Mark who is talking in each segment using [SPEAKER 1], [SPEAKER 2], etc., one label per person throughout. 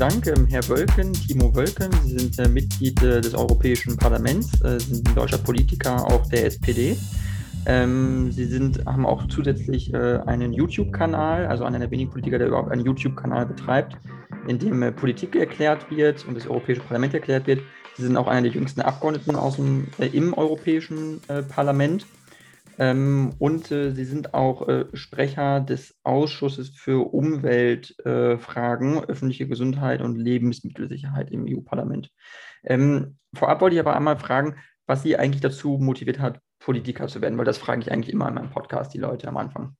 [SPEAKER 1] Dank, Herr Wölken, Timo Wölken. Sie sind äh, Mitglied äh, des Europäischen Parlaments, äh, sind ein deutscher Politiker auch der SPD. Ähm, Sie sind, haben auch zusätzlich einen YouTube-Kanal, also einer der wenigen Politiker, der überhaupt einen YouTube-Kanal betreibt, in dem Politik erklärt wird und das Europäische Parlament erklärt wird. Sie sind auch einer der jüngsten Abgeordneten aus dem, äh, im Europäischen Parlament. Ähm, und äh, Sie sind auch äh, Sprecher des Ausschusses für Umweltfragen, äh, öffentliche Gesundheit und Lebensmittelsicherheit im EU-Parlament. Ähm, vorab wollte ich aber einmal fragen, was Sie eigentlich dazu motiviert hat, Politiker zu werden, weil das frage ich eigentlich immer in meinem Podcast die Leute am Anfang.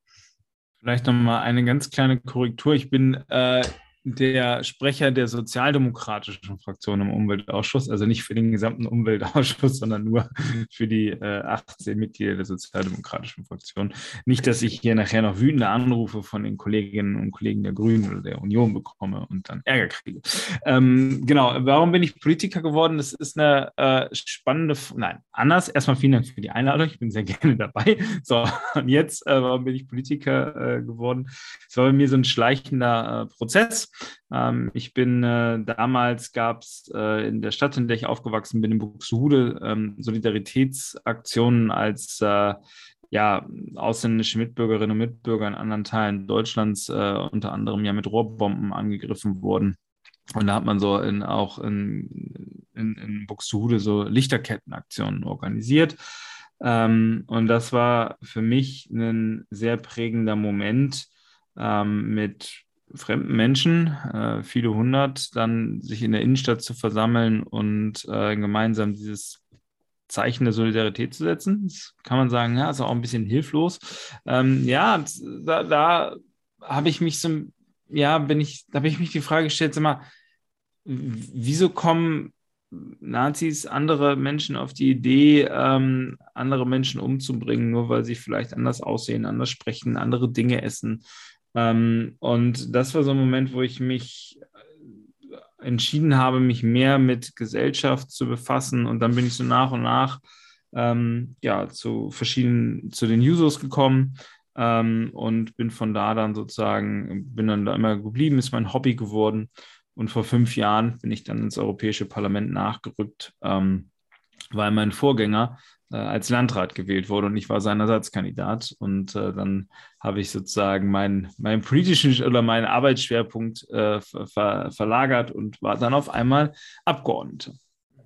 [SPEAKER 2] Vielleicht nochmal eine ganz kleine Korrektur. Ich bin äh, der Sprecher der sozialdemokratischen Fraktion im Umweltausschuss, also nicht für den gesamten Umweltausschuss, sondern nur für die äh, 18 Mitglieder der sozialdemokratischen Fraktion. Nicht, dass ich hier nachher noch wütende Anrufe von den Kolleginnen und Kollegen der Grünen oder der Union bekomme und dann Ärger kriege. Ähm, genau, warum bin ich Politiker geworden? Das ist eine äh, spannende, nein, anders. Erstmal vielen Dank für die Einladung. Ich bin sehr gerne dabei. So, und jetzt, äh, warum bin ich Politiker äh, geworden? Es war bei mir so ein schleichender äh, Ähm, ich bin äh, damals gab es äh, in der Stadt, in der ich aufgewachsen bin, in Buxtehude, ähm, Solidaritätsaktionen als äh, ja, ausländische Mitbürgerinnen und Mitbürger in anderen Teilen Deutschlands äh, unter anderem ja mit Rohrbomben angegriffen wurden. Und da hat man so in, auch in, in, in Buxtehude so Lichterkettenaktionen organisiert. Ähm, und das war für mich ein sehr prägender Moment ähm, mit fremden Menschen, äh, viele hundert, dann sich in der Innenstadt zu versammeln und äh, gemeinsam dieses Zeichen der Solidarität zu setzen. Das kann man sagen, ja, ist auch ein bisschen hilflos. Ähm, ja, da, da habe ich mich so, ja, bin ich, da habe ich mich die Frage gestellt, sag mal, wieso kommen Nazis andere Menschen auf die Idee, ähm, andere Menschen umzubringen, nur weil sie vielleicht anders aussehen, anders sprechen, andere Dinge essen. Ähm, und das war so ein Moment, wo ich mich äh, entschieden habe, mich mehr mit Gesellschaft zu befassen. Und dann bin ich so nach und nach ähm, ja, zu verschiedenen, zu den Users gekommen ähm, und bin von da dann sozusagen, bin dann da immer geblieben, ist mein Hobby geworden. Und vor fünf Jahren bin ich dann ins Europäische Parlament nachgerückt, ähm, weil mein Vorgänger äh, als Landrat gewählt wurde und ich war sein Ersatzkandidat. Und äh, dann habe ich sozusagen meinen mein politischen oder meinen Arbeitsschwerpunkt äh, ver verlagert und war dann auf einmal Abgeordneter.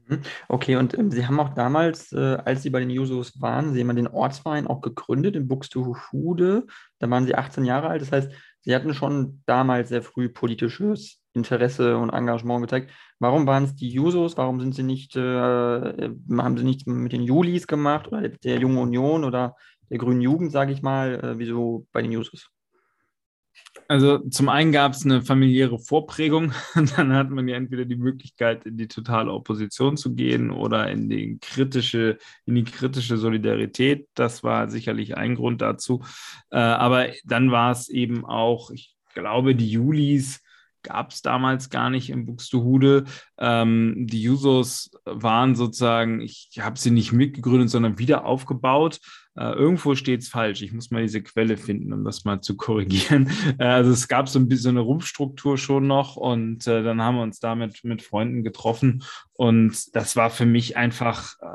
[SPEAKER 1] Mhm. Okay, und ähm, Sie haben auch damals, äh, als Sie bei den Jusos waren, Sie haben den Ortsverein auch gegründet in Buxtehude. Da waren Sie 18 Jahre alt. Das heißt, Sie hatten schon damals sehr früh politisches Interesse und Engagement gezeigt. Warum waren es die Jusos? Warum sind sie nicht, äh, haben sie nichts mit den Julis gemacht oder der Jungen Union oder der Grünen Jugend, sage ich mal? Äh, wieso bei den Jusos?
[SPEAKER 2] Also zum einen gab es eine familiäre Vorprägung. Dann hat man ja entweder die Möglichkeit, in die totale Opposition zu gehen oder in die kritische, in die kritische Solidarität. Das war sicherlich ein Grund dazu. Äh, aber dann war es eben auch, ich glaube, die Julis gab es damals gar nicht in Buxtehude. Ähm, die Jusos waren sozusagen, ich habe sie nicht mitgegründet, sondern wieder aufgebaut. Äh, irgendwo steht es falsch. Ich muss mal diese Quelle finden, um das mal zu korrigieren. Äh, also es gab so ein bisschen eine Rumpfstruktur schon noch und äh, dann haben wir uns damit mit Freunden getroffen und das war für mich einfach, äh,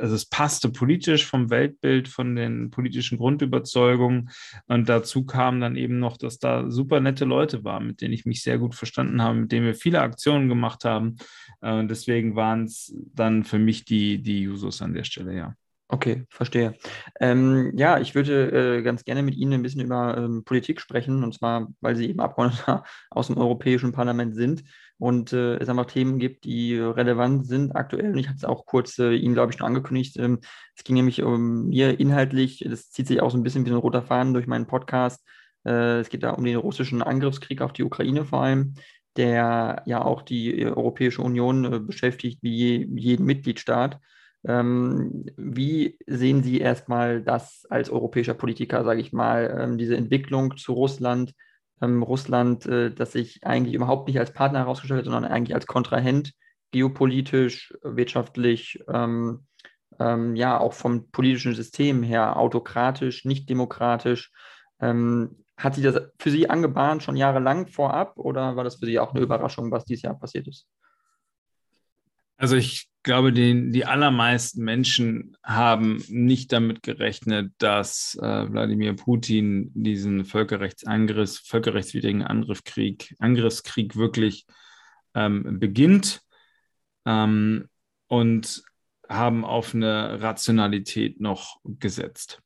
[SPEAKER 2] also es passte politisch vom Weltbild, von den politischen Grundüberzeugungen und dazu kam dann eben noch, dass da super nette Leute waren, mit denen ich mich sehr gut verstanden habe, mit denen wir viele Aktionen gemacht haben äh, und deswegen waren es dann für mich die, die Jusos an der Stelle, ja.
[SPEAKER 1] Okay, verstehe. Ähm, ja, ich würde äh, ganz gerne mit Ihnen ein bisschen über ähm, Politik sprechen, und zwar, weil Sie eben Abgeordneter aus dem Europäischen Parlament sind und äh, es einfach Themen gibt, die relevant sind aktuell. Und ich hatte es auch kurz äh, Ihnen, glaube ich, schon angekündigt. Ähm, es ging nämlich um mir inhaltlich, das zieht sich auch so ein bisschen wie ein roter Faden durch meinen Podcast. Äh, es geht da um den russischen Angriffskrieg auf die Ukraine vor allem der ja auch die Europäische Union äh, beschäftigt, wie je, jeden Mitgliedstaat. Ähm, wie sehen Sie erstmal das als europäischer Politiker, sage ich mal, ähm, diese Entwicklung zu Russland? Ähm, Russland, äh, das sich eigentlich überhaupt nicht als Partner herausgestellt hat, sondern eigentlich als Kontrahent, geopolitisch, wirtschaftlich, ähm, ähm, ja, auch vom politischen System her autokratisch, nicht demokratisch. Ähm, hat sich das für Sie angebahnt schon jahrelang vorab oder war das für Sie auch eine Überraschung, was dieses Jahr passiert ist?
[SPEAKER 2] Also ich glaube, die, die allermeisten Menschen haben nicht damit gerechnet, dass äh, Wladimir Putin diesen Völkerrechtsangriff, völkerrechtswidrigen Angriffskrieg, Angriffskrieg wirklich ähm, beginnt ähm, und haben auf eine Rationalität noch gesetzt.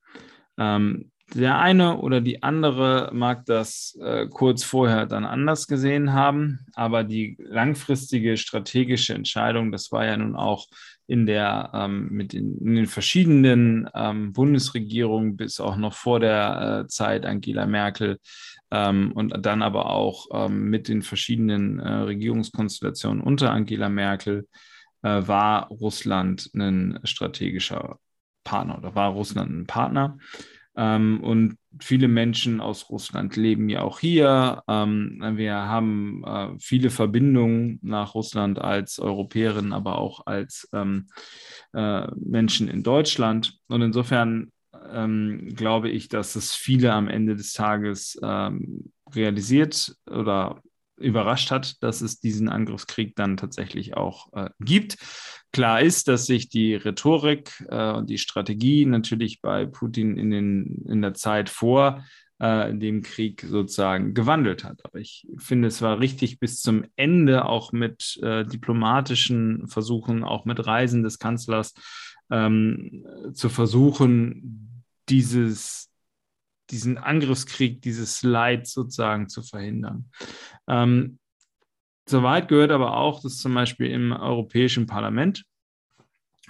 [SPEAKER 2] Ähm, der eine oder die andere mag das äh, kurz vorher dann anders gesehen haben, aber die langfristige strategische Entscheidung, das war ja nun auch in der ähm, mit den, in den verschiedenen ähm, Bundesregierungen bis auch noch vor der äh, Zeit Angela Merkel ähm, und dann aber auch ähm, mit den verschiedenen äh, Regierungskonstellationen unter Angela Merkel äh, war Russland ein strategischer Partner oder war Russland ein Partner. Ähm, und viele Menschen aus Russland leben ja auch hier. Ähm, wir haben äh, viele Verbindungen nach Russland als Europäerinnen, aber auch als ähm, äh, Menschen in Deutschland. Und insofern ähm, glaube ich, dass es viele am Ende des Tages ähm, realisiert oder überrascht hat, dass es diesen Angriffskrieg dann tatsächlich auch äh, gibt. Klar ist, dass sich die Rhetorik äh, und die Strategie natürlich bei Putin in, den, in der Zeit vor äh, dem Krieg sozusagen gewandelt hat. Aber ich finde, es war richtig bis zum Ende auch mit äh, diplomatischen Versuchen, auch mit Reisen des Kanzlers ähm, zu versuchen, dieses diesen Angriffskrieg, dieses Leid sozusagen zu verhindern. Ähm, Soweit gehört aber auch, dass zum Beispiel im Europäischen Parlament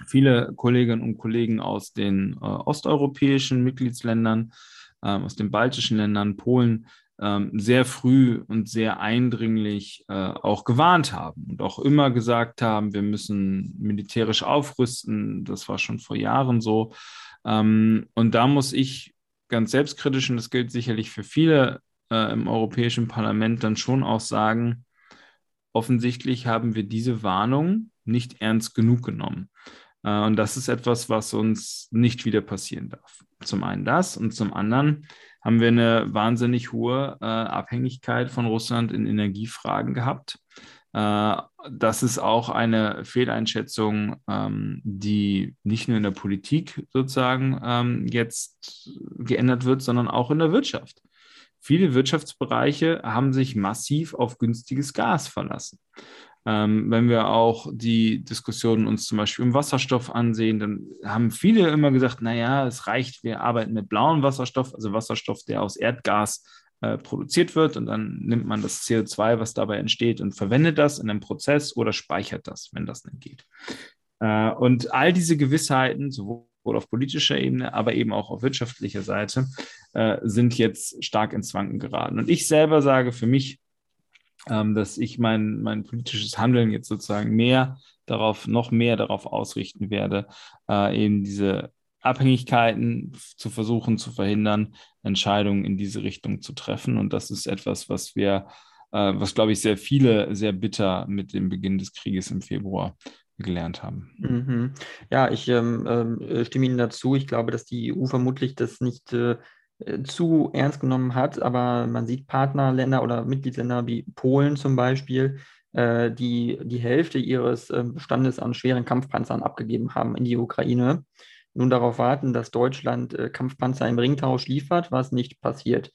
[SPEAKER 2] viele Kolleginnen und Kollegen aus den äh, osteuropäischen Mitgliedsländern, äh, aus den baltischen Ländern, Polen, äh, sehr früh und sehr eindringlich äh, auch gewarnt haben und auch immer gesagt haben, wir müssen militärisch aufrüsten. Das war schon vor Jahren so. Ähm, und da muss ich ganz selbstkritisch, und das gilt sicherlich für viele äh, im Europäischen Parlament, dann schon auch sagen, offensichtlich haben wir diese Warnung nicht ernst genug genommen. Äh, und das ist etwas, was uns nicht wieder passieren darf. Zum einen das und zum anderen haben wir eine wahnsinnig hohe äh, Abhängigkeit von Russland in Energiefragen gehabt. Äh, das ist auch eine Fehleinschätzung, ähm, die nicht nur in der Politik sozusagen ähm, jetzt geändert wird, sondern auch in der Wirtschaft. Viele Wirtschaftsbereiche haben sich massiv auf günstiges Gas verlassen. Ähm, wenn wir auch die Diskussionen uns zum Beispiel im Wasserstoff ansehen, dann haben viele immer gesagt, naja, es reicht, wir arbeiten mit blauem Wasserstoff, also Wasserstoff, der aus Erdgas äh, produziert wird und dann nimmt man das CO2, was dabei entsteht und verwendet das in einem Prozess oder speichert das, wenn das nicht geht. Äh, und all diese Gewissheiten, sowohl auf politischer Ebene, aber eben auch auf wirtschaftlicher Seite, äh, sind jetzt stark ins Wanken geraten. Und ich selber sage für mich, ähm, dass ich mein, mein politisches Handeln jetzt sozusagen mehr darauf, noch mehr darauf ausrichten werde, eben diese Abhängigkeiten zu versuchen zu verhindern, Entscheidungen in diese Richtung zu treffen. Und das ist etwas, was wir, äh, was glaube ich, sehr viele sehr bitter mit dem Beginn des Krieges im Februar gelernt haben.
[SPEAKER 1] Mhm. Ja, ich ähm, äh, stimme Ihnen dazu. Ich glaube, dass die EU vermutlich das nicht äh, zu ernst genommen hat, aber man sieht Partnerländer oder Mitgliedsländer wie Polen zum Beispiel, äh, die die Hälfte ihres ähm, Bestandes an schweren Kampfpanzern abgegeben haben in die Ukraine nun darauf warten, dass Deutschland äh, Kampfpanzer im Ringtausch liefert, was nicht passiert.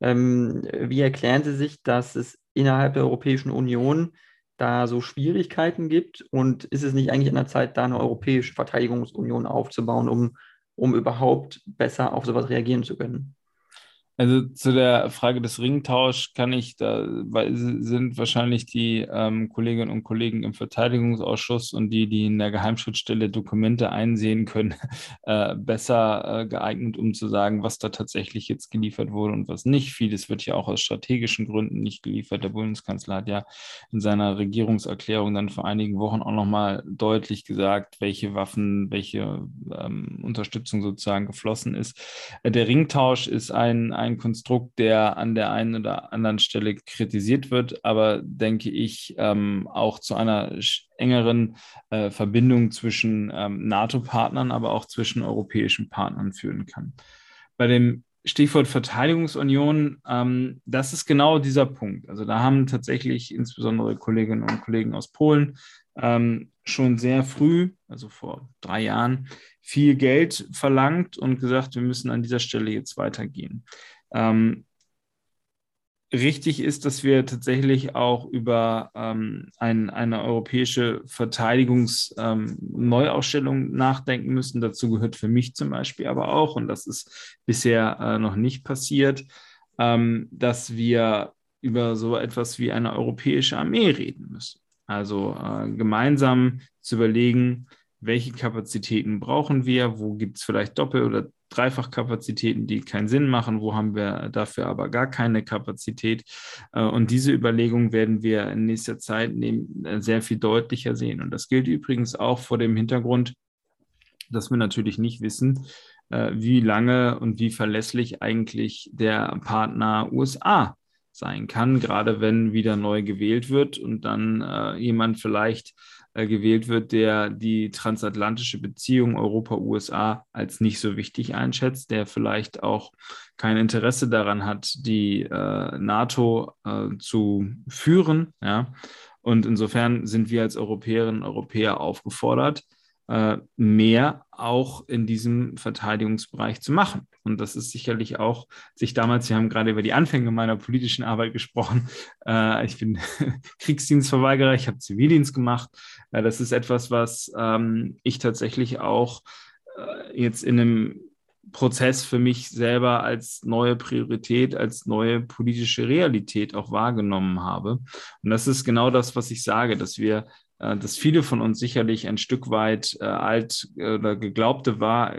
[SPEAKER 1] Ähm, wie erklären Sie sich, dass es innerhalb der Europäischen Union da so Schwierigkeiten gibt? Und ist es nicht eigentlich an der Zeit, da eine europäische Verteidigungsunion aufzubauen, um, um überhaupt besser auf sowas reagieren zu können?
[SPEAKER 2] Also zu der Frage des Ringtausch kann ich, da sind wahrscheinlich die ähm, Kolleginnen und Kollegen im Verteidigungsausschuss und die, die in der Geheimschutzstelle Dokumente einsehen können, äh, besser äh, geeignet, um zu sagen, was da tatsächlich jetzt geliefert wurde und was nicht. Vieles wird ja auch aus strategischen Gründen nicht geliefert. Der Bundeskanzler hat ja in seiner Regierungserklärung dann vor einigen Wochen auch nochmal deutlich gesagt, welche Waffen, welche ähm, Unterstützung sozusagen geflossen ist. Äh, der Ringtausch ist ein ein Konstrukt, der an der einen oder anderen Stelle kritisiert wird, aber denke ich ähm, auch zu einer engeren äh, Verbindung zwischen ähm, NATO-Partnern, aber auch zwischen europäischen Partnern führen kann. Bei dem Stichwort Verteidigungsunion, ähm, das ist genau dieser Punkt. Also da haben tatsächlich insbesondere Kolleginnen und Kollegen aus Polen ähm, schon sehr früh, also vor drei Jahren, viel Geld verlangt und gesagt, wir müssen an dieser Stelle jetzt weitergehen. Ähm, richtig ist, dass wir tatsächlich auch über ähm, ein, eine europäische Verteidigungsneuausstellung ähm, nachdenken müssen. Dazu gehört für mich zum Beispiel aber auch, und das ist bisher äh, noch nicht passiert, ähm, dass wir über so etwas wie eine europäische Armee reden müssen. Also äh, gemeinsam zu überlegen, welche Kapazitäten brauchen wir, wo gibt es vielleicht Doppel- oder Dreifachkapazitäten, die keinen Sinn machen, wo haben wir dafür aber gar keine Kapazität. Äh, und diese Überlegung werden wir in nächster Zeit äh, sehr viel deutlicher sehen. Und das gilt übrigens auch vor dem Hintergrund, dass wir natürlich nicht wissen, äh, wie lange und wie verlässlich eigentlich der Partner USA sein kann, gerade wenn wieder neu gewählt wird und dann jemand vielleicht äh, gewählt wird, der die transatlantische Beziehung Europa-USA als nicht so wichtig einschätzt, der vielleicht auch kein Interesse daran hat, die äh, NATO äh, zu führen. Ja? Und insofern sind wir als Europäerinnen und Europäer aufgefordert, mehr auch in diesem Verteidigungsbereich zu machen. Und das ist sicherlich auch sich damals, wir haben gerade über die Anfänge meiner politischen Arbeit gesprochen. Äh, ich bin Kriegsdienstverweigerer, ich habe Zivildienst gemacht. Äh, das ist etwas, was ähm, ich tatsächlich auch äh, jetzt in einem Prozess für mich selber als neue Priorität, als neue politische Realität auch wahrgenommen habe. Und das ist genau das, was ich sage, dass wir äh, dass viele von uns sicherlich ein Stück weit äh, alt äh, oder geglaubte, wahr,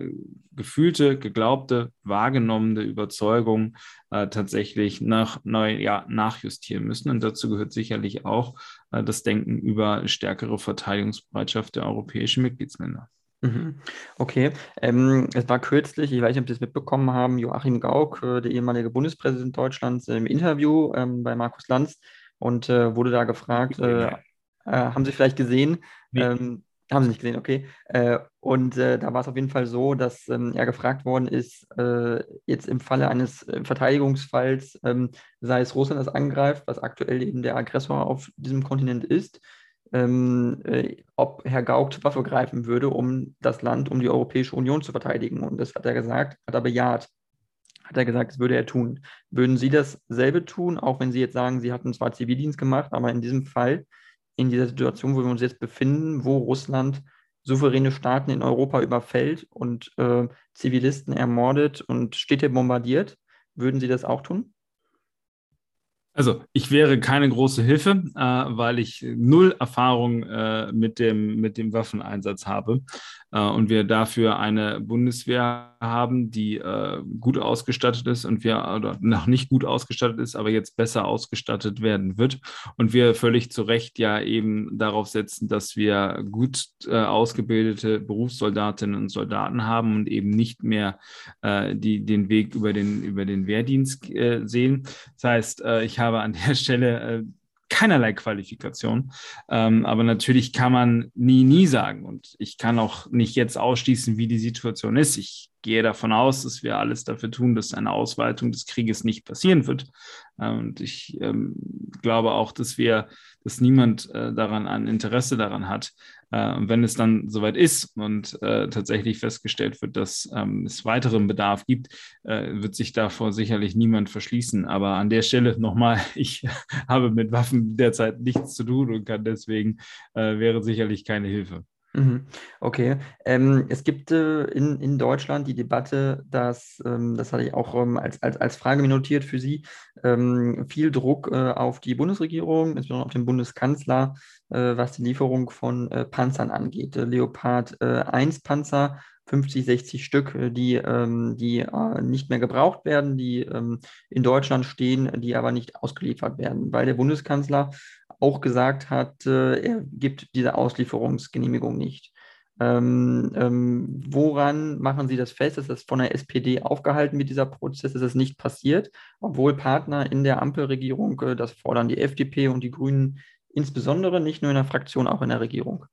[SPEAKER 2] gefühlte, geglaubte, wahrgenommene Überzeugung äh, tatsächlich nach, neu, ja, nachjustieren müssen. Und dazu gehört sicherlich auch äh, das Denken über stärkere Verteidigungsbereitschaft der europäischen Mitgliedsländer.
[SPEAKER 1] Mhm. Okay, ähm, es war kürzlich, ich weiß nicht, ob Sie es mitbekommen haben, Joachim Gauck, äh, der ehemalige Bundespräsident Deutschlands, im Interview ähm, bei Markus Lanz und wurde da gefragt, äh, haben Sie vielleicht gesehen? Nee. Ähm, haben Sie nicht gesehen, okay. Äh, und äh, da war es auf jeden Fall so, dass ähm, er gefragt worden ist, äh, jetzt im Falle eines äh, Verteidigungsfalls, ähm, sei es Russland, das angreift, was aktuell eben der Aggressor auf diesem Kontinent ist, ähm, äh, ob Herr Gauck zur Waffe greifen würde, um das Land, um die Europäische Union zu verteidigen. Und das hat er gesagt, hat er bejaht. Hat er gesagt, das würde er tun. Würden Sie dasselbe tun, auch wenn Sie jetzt sagen, Sie hatten zwar Zivildienst gemacht, aber in diesem Fall in dieser Situation, wo wir uns jetzt befinden, wo Russland souveräne Staaten in Europa überfällt und äh, Zivilisten ermordet und Städte bombardiert. Würden Sie das auch tun?
[SPEAKER 2] Also ich wäre keine große Hilfe, äh, weil ich null Erfahrung äh, mit, dem, mit dem Waffeneinsatz habe äh, und wir dafür eine Bundeswehr haben, die äh, gut ausgestattet ist und wir noch nicht gut ausgestattet ist, aber jetzt besser ausgestattet werden wird und wir völlig zu Recht ja eben darauf setzen, dass wir gut äh, ausgebildete Berufssoldatinnen und Soldaten haben und eben nicht mehr äh, die, den Weg über den, über den Wehrdienst sehen. Das heißt, ich habe habe an der Stelle äh, keinerlei Qualifikation. Ähm, aber natürlich kann man nie, nie sagen. Und ich kann auch nicht jetzt ausschließen, wie die Situation ist. Ich gehe davon aus, dass wir alles dafür tun, dass eine Ausweitung des Krieges nicht passieren wird. Äh, und ich ähm, glaube auch, dass wir, dass niemand äh, daran ein Interesse daran hat, und wenn es dann soweit ist und äh, tatsächlich festgestellt wird, dass ähm, es weiteren Bedarf gibt, äh, wird sich davor sicherlich niemand verschließen. Aber an der Stelle nochmal, ich habe mit Waffen derzeit nichts zu tun und kann deswegen äh, wäre sicherlich keine Hilfe.
[SPEAKER 1] Mhm. Okay. Ähm, es gibt äh, in, in Deutschland die Debatte, dass, ähm, das hatte ich auch ähm, als, als, als Frage notiert für Sie, ähm, viel Druck äh, auf die Bundesregierung, insbesondere auf den Bundeskanzler, äh, was die Lieferung von äh, Panzern angeht. Äh, Leopard 1 Panzer 50, 60 Stück, die, ähm, die äh, nicht mehr gebraucht werden, die ähm, in Deutschland stehen, die aber nicht ausgeliefert werden, weil der Bundeskanzler auch gesagt hat, äh, er gibt diese Auslieferungsgenehmigung nicht. Ähm, woran machen Sie das fest? Ist das von der SPD aufgehalten mit dieser Prozess? Ist das nicht passiert, obwohl Partner in der Ampelregierung äh, das fordern, die FDP und die Grünen insbesondere, nicht nur in der Fraktion, auch in der Regierung?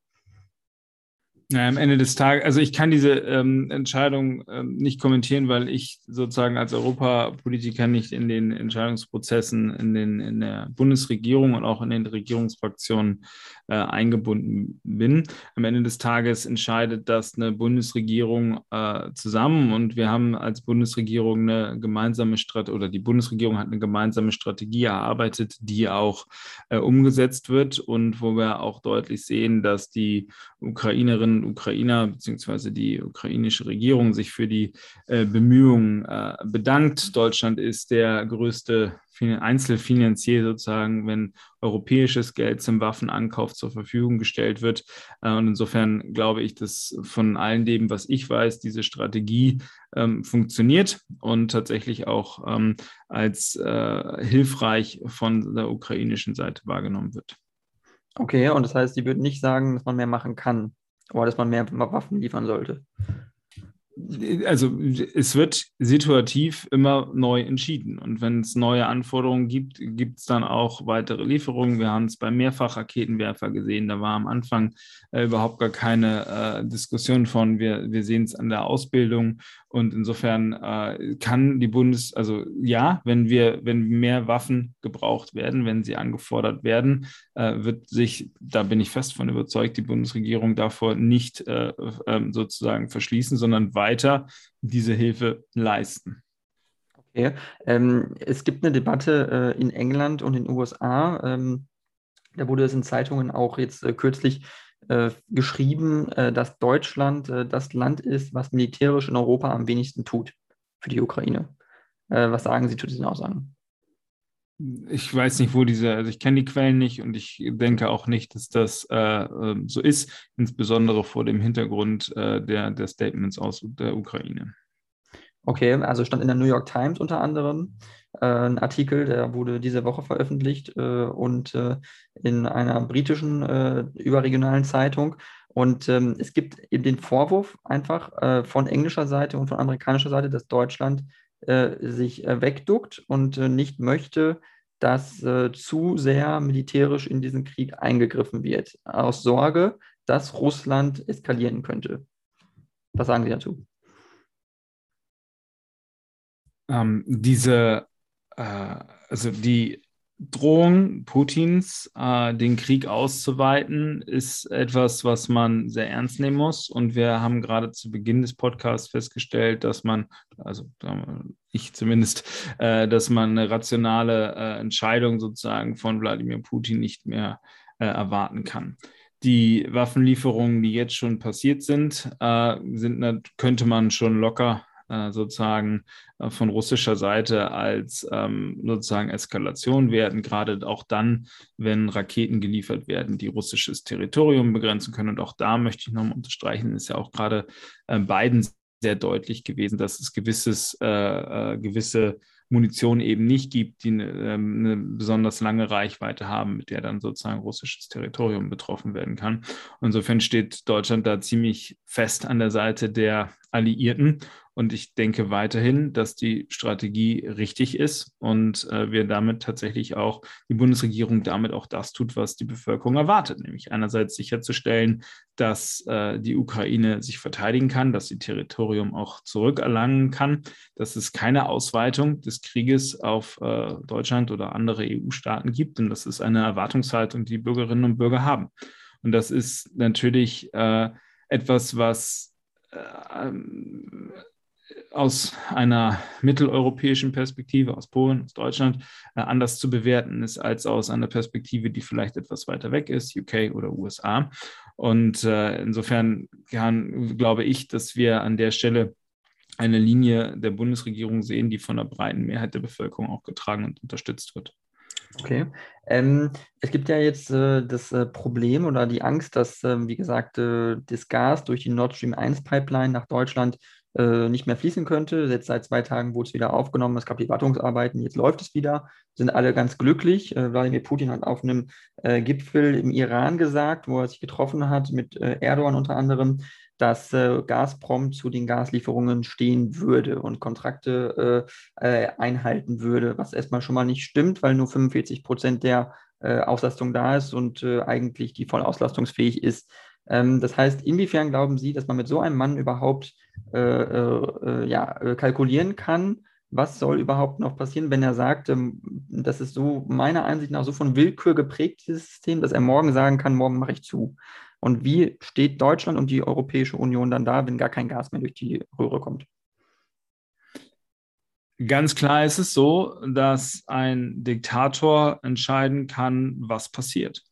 [SPEAKER 2] Ja, am Ende des Tages, also ich kann diese ähm, Entscheidung ähm, nicht kommentieren, weil ich sozusagen als Europapolitiker nicht in den Entscheidungsprozessen in, den, in der Bundesregierung und auch in den Regierungsfraktionen äh, eingebunden bin. Am Ende des Tages entscheidet das eine Bundesregierung äh, zusammen und wir haben als Bundesregierung eine gemeinsame Strategie oder die Bundesregierung hat eine gemeinsame Strategie erarbeitet, die auch äh, umgesetzt wird und wo wir auch deutlich sehen, dass die Ukrainerinnen Ukrainer bzw. die ukrainische Regierung sich für die äh, Bemühungen äh, bedankt. Deutschland ist der größte Einzelfinanzier sozusagen, wenn europäisches Geld zum Waffenankauf zur Verfügung gestellt wird. Äh, und insofern glaube ich, dass von allen dem, was ich weiß, diese Strategie ähm, funktioniert und tatsächlich auch ähm, als äh, hilfreich von der ukrainischen Seite wahrgenommen wird.
[SPEAKER 1] Okay, und das heißt, Sie würden nicht sagen, dass man mehr machen kann. Oder dass man mehr Waffen liefern sollte?
[SPEAKER 2] Also es wird situativ immer neu entschieden. Und wenn es neue Anforderungen gibt, gibt es dann auch weitere Lieferungen. Wir haben es beim Mehrfachraketenwerfer gesehen. Da war am Anfang äh, überhaupt gar keine äh, Diskussion von, wir, wir sehen es an der Ausbildung und insofern äh, kann die Bundes, also ja, wenn wir, wenn mehr Waffen gebraucht werden, wenn sie angefordert werden, äh, wird sich, da bin ich fest von überzeugt, die Bundesregierung davor nicht äh, ähm, sozusagen verschließen, sondern weiter diese Hilfe leisten.
[SPEAKER 1] Okay. Ähm, es gibt eine Debatte äh, in England und in den USA. Ähm, da wurde es in Zeitungen auch jetzt äh, kürzlich äh, geschrieben, äh, dass Deutschland äh, das Land ist, was militärisch in Europa am wenigsten tut für die Ukraine. Äh, was sagen Sie zu diesen Aussagen?
[SPEAKER 2] Ich weiß nicht, wo diese, also ich kenne die Quellen nicht und ich denke auch nicht, dass das äh, ähm, so ist, insbesondere vor dem Hintergrund äh, der, der Statements aus der Ukraine.
[SPEAKER 1] Okay, also stand in der New York Times unter anderem äh, ein Artikel, der wurde diese Woche veröffentlicht äh, und äh, in einer britischen äh, überregionalen Zeitung. Und ähm, es gibt eben den Vorwurf einfach von englischer Seite und von amerikanischer Seite, dass Deutschland sich wegduckt und nicht möchte, dass zu sehr militärisch in diesen Krieg eingegriffen wird, aus Sorge, dass Russland eskalieren könnte. Was sagen Sie dazu?
[SPEAKER 2] Ähm, diese, äh, also die Drohung Putins, äh, den Krieg auszuweiten, ist etwas, was man sehr ernst nehmen muss. Und wir haben gerade zu Beginn des Podcasts festgestellt, dass man, also ich zumindest, äh, dass man eine rationale äh, Entscheidung sozusagen von Wladimir Putin nicht mehr äh, erwarten kann. Die Waffenlieferungen, die jetzt schon passiert sind, äh, sind könnte man schon locker sozusagen äh, von russischer Seite als ähm, sozusagen Eskalation werden, gerade auch dann, wenn Raketen geliefert werden, die russisches Territorium begrenzen können. Und auch da möchte ich nochmal unterstreichen, ist ja auch gerade äh, Biden sehr deutlich gewesen, dass es gewisses, äh, äh, gewisse Munition eben nicht gibt, die eine, ähm, eine, besonders lange Reichweite haben, mit der dann sozusagen russisches Territorium betroffen werden kann. Insofern steht Deutschland da ziemlich fest an der Seite der Alliierten und ich denke weiterhin, dass die Strategie richtig ist und äh, wir damit tatsächlich auch, die Bundesregierung damit auch das tut, was die Bevölkerung erwartet, nämlich einerseits sicherzustellen, dass äh, die Ukraine sich verteidigen kann, dass sie Territorium auch zurückerlangen kann, dass es keine Ausweitung des Krieges auf äh, Deutschland oder andere EU-Staaten gibt und das ist eine Erwartungshaltung, die Bürgerinnen und Bürger haben. Und das ist natürlich äh, etwas, was äh, aus einer mitteleuropäischen Perspektive, aus Polen, aus Deutschland, äh, anders zu bewerten ist als aus einer Perspektive, die vielleicht etwas weiter weg ist, UK oder USA. Und äh, insofern kann, glaube ich, dass wir an der Stelle eine Linie der Bundesregierung sehen, die von der breiten Mehrheit der Bevölkerung auch getragen und unterstützt wird.
[SPEAKER 1] Okay. Ähm, es gibt ja jetzt äh, das äh, Problem oder die Angst, dass, äh, wie gesagt, äh, das Gas durch die Nord Stream 1 Pipeline nach Deutschland äh, nicht mehr fließen könnte. Jetzt seit zwei Tagen wurde es wieder aufgenommen, es gab die Wartungsarbeiten, jetzt läuft es wieder, sind alle ganz glücklich. Äh, Wladimir Putin hat auf einem äh, Gipfel im Iran gesagt, wo er sich getroffen hat mit äh, Erdogan unter anderem, dass Gazprom zu den Gaslieferungen stehen würde und Kontrakte einhalten würde, was erstmal schon mal nicht stimmt, weil nur 45 Prozent der Auslastung da ist und eigentlich die voll auslastungsfähig ist. Ähm, das heißt, inwiefern glauben Sie, dass man mit so einem Mann überhaupt äh, äh, ja, äh, kalkulieren kann? Was soll überhaupt noch passieren, wenn er sagt, ähm, das ist so meiner Ansicht nach so von Willkür geprägt, dieses System, dass er morgen sagen kann, morgen mache ich zu. Und wie steht Deutschland und die Europäische Union dann da, wenn gar kein Gas mehr durch die Röhre kommt?
[SPEAKER 2] Ganz klar ist es so, dass ein Diktator entscheiden kann, was passiert.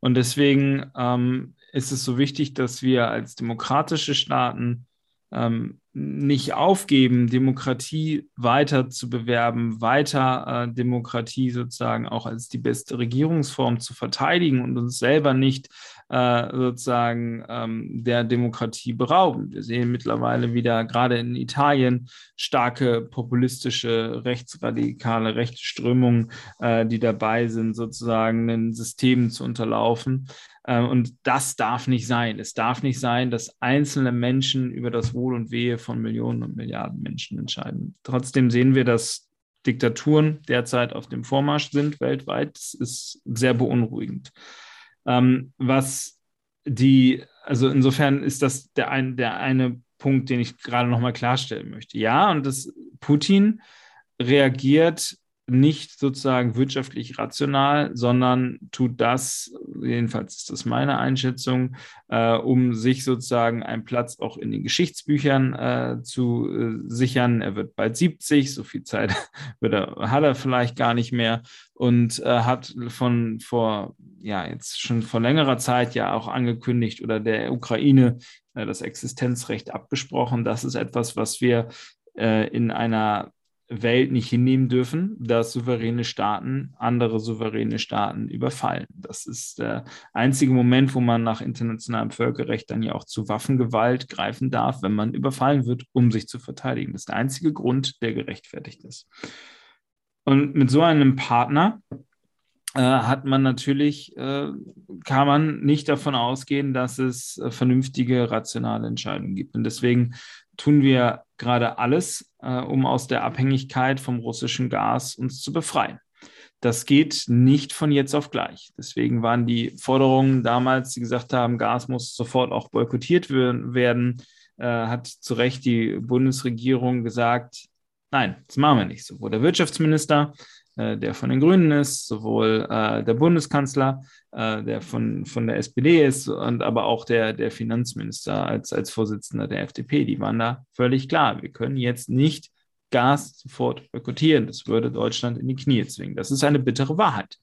[SPEAKER 2] Und deswegen ähm, ist es so wichtig, dass wir als demokratische Staaten ähm, nicht aufgeben, Demokratie weiter zu bewerben, weiter äh, Demokratie sozusagen auch als die beste Regierungsform zu verteidigen und uns selber nicht äh, sozusagen ähm, der Demokratie berauben. Wir sehen mittlerweile wieder gerade in Italien starke populistische, rechtsradikale, rechte Strömungen, äh, die dabei sind, sozusagen ein System zu unterlaufen. Äh, und das darf nicht sein. Es darf nicht sein, dass einzelne Menschen über das Wohl und Wehe von Millionen und Milliarden Menschen entscheiden. Trotzdem sehen wir, dass Diktaturen derzeit auf dem Vormarsch sind weltweit. Das ist sehr beunruhigend. Ähm, was die, also insofern ist das der, ein, der eine Punkt, den ich gerade nochmal klarstellen möchte. Ja, und das Putin reagiert nicht sozusagen wirtschaftlich rational, sondern tut das, jedenfalls ist das meine Einschätzung, äh, um sich sozusagen einen Platz auch in den Geschichtsbüchern äh, zu äh, sichern. Er wird bald 70, so viel Zeit er, hat er vielleicht gar nicht mehr und äh, hat von vor, ja, jetzt schon vor längerer Zeit ja auch angekündigt oder der Ukraine äh, das Existenzrecht abgesprochen. Das ist etwas, was wir äh, in einer Welt nicht hinnehmen dürfen, dass souveräne Staaten andere souveräne Staaten überfallen. Das ist der einzige Moment, wo man nach internationalem Völkerrecht dann ja auch zu Waffengewalt greifen darf, wenn man überfallen wird, um sich zu verteidigen. Das ist der einzige Grund, der gerechtfertigt ist. Und mit so einem Partner äh, hat man natürlich, äh, kann man nicht davon ausgehen, dass es äh, vernünftige, rationale Entscheidungen gibt. Und deswegen tun wir gerade alles, äh, um aus der Abhängigkeit vom russischen Gas uns zu befreien. Das geht nicht von jetzt auf gleich. Deswegen waren die Forderungen damals, die gesagt haben, Gas muss sofort auch boykottiert werden, äh, hat zu Recht die Bundesregierung gesagt, nein, das machen wir nicht. Sowohl der Wirtschaftsminister äh, der von den Grünen ist, sowohl äh, der Bundeskanzler, äh, der von, von der SPD ist, und aber auch der, der Finanzminister als, als Vorsitzender der FDP. Die waren da völlig klar. Wir können jetzt nicht Gas sofort boykottieren. Das würde Deutschland in die Knie zwingen. Das ist eine bittere Wahrheit.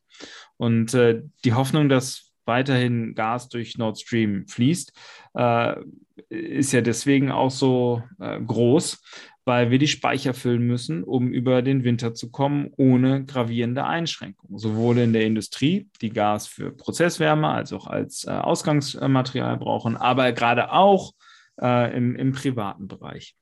[SPEAKER 2] Und äh, die Hoffnung, dass weiterhin Gas durch Nord Stream fließt, äh, ist ja deswegen auch so äh, groß, weil wir die Speicher füllen müssen, um über den Winter zu kommen, ohne gravierende Einschränkungen. Sowohl in der Industrie, die Gas für Prozesswärme als auch als äh, Ausgangsmaterial brauchen, aber gerade auch äh, im, im privaten Bereich.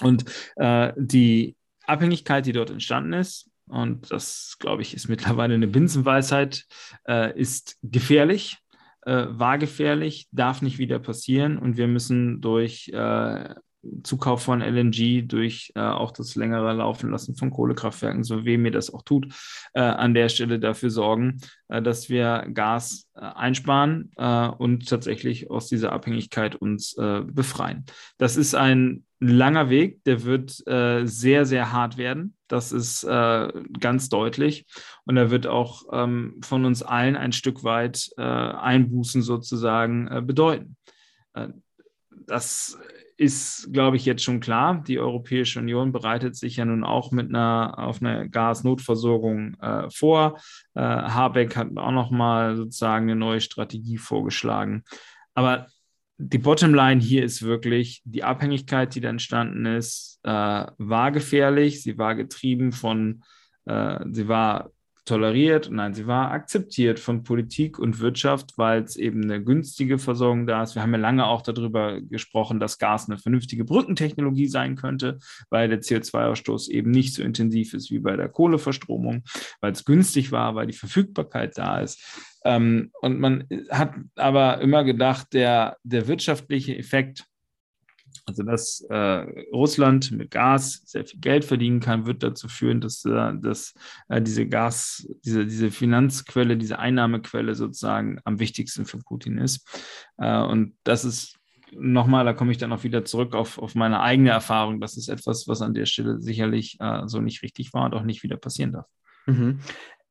[SPEAKER 2] Und äh, die Abhängigkeit, die dort entstanden ist, und das, glaube ich, ist mittlerweile eine Binsenweisheit, äh, ist gefährlich, äh, war gefährlich, darf nicht wieder passieren und wir müssen durch äh, Zukauf von LNG durch äh, auch das längere Laufen lassen von Kohlekraftwerken, so weh mir das auch tut, äh, an der Stelle dafür sorgen, äh, dass wir Gas äh, einsparen und tatsächlich aus dieser Abhängigkeit uns befreien. Das ist ein langer Weg, der wird sehr, sehr hart werden. Das ist ganz deutlich. Und er wird auch ähm, von uns allen ein Stück weit Einbußen sozusagen bedeuten. das ist, glaube ich, jetzt schon klar. Die Europäische Union bereitet sich ja nun auch mit einer auf eine Gasnotversorgung äh, vor. Äh, Habeck hat auch noch mal sozusagen eine neue Strategie vorgeschlagen. Aber die Bottomline hier ist wirklich die Abhängigkeit, die da entstanden ist, äh, war gefährlich. Sie war getrieben von, äh, sie war toleriert, nein, sie war akzeptiert von Politik und Wirtschaft, weil es eben eine günstige Versorgung da ist. Wir haben ja lange auch darüber gesprochen, dass Gas eine vernünftige Brückentechnologie sein könnte, weil der CO2-Ausstoß eben nicht so intensiv ist wie bei der Kohleverstromung, weil es günstig war, weil die Verfügbarkeit da ist. Ähm, und man hat aber immer gedacht, der, der wirtschaftliche Effekt Also, dass äh, Russland mit Gas sehr viel Geld verdienen kann, wird dazu führen, dass, äh, dass äh, diese Gas, diese, diese Finanzquelle, diese Einnahmequelle sozusagen am wichtigsten für Putin ist. Äh, und das ist nochmal, da komme ich dann auch wieder zurück auf, auf meine eigene Erfahrung. Das ist etwas, was an der Stelle sicherlich äh, so nicht richtig war und auch nicht wieder passieren darf.
[SPEAKER 1] Mhm.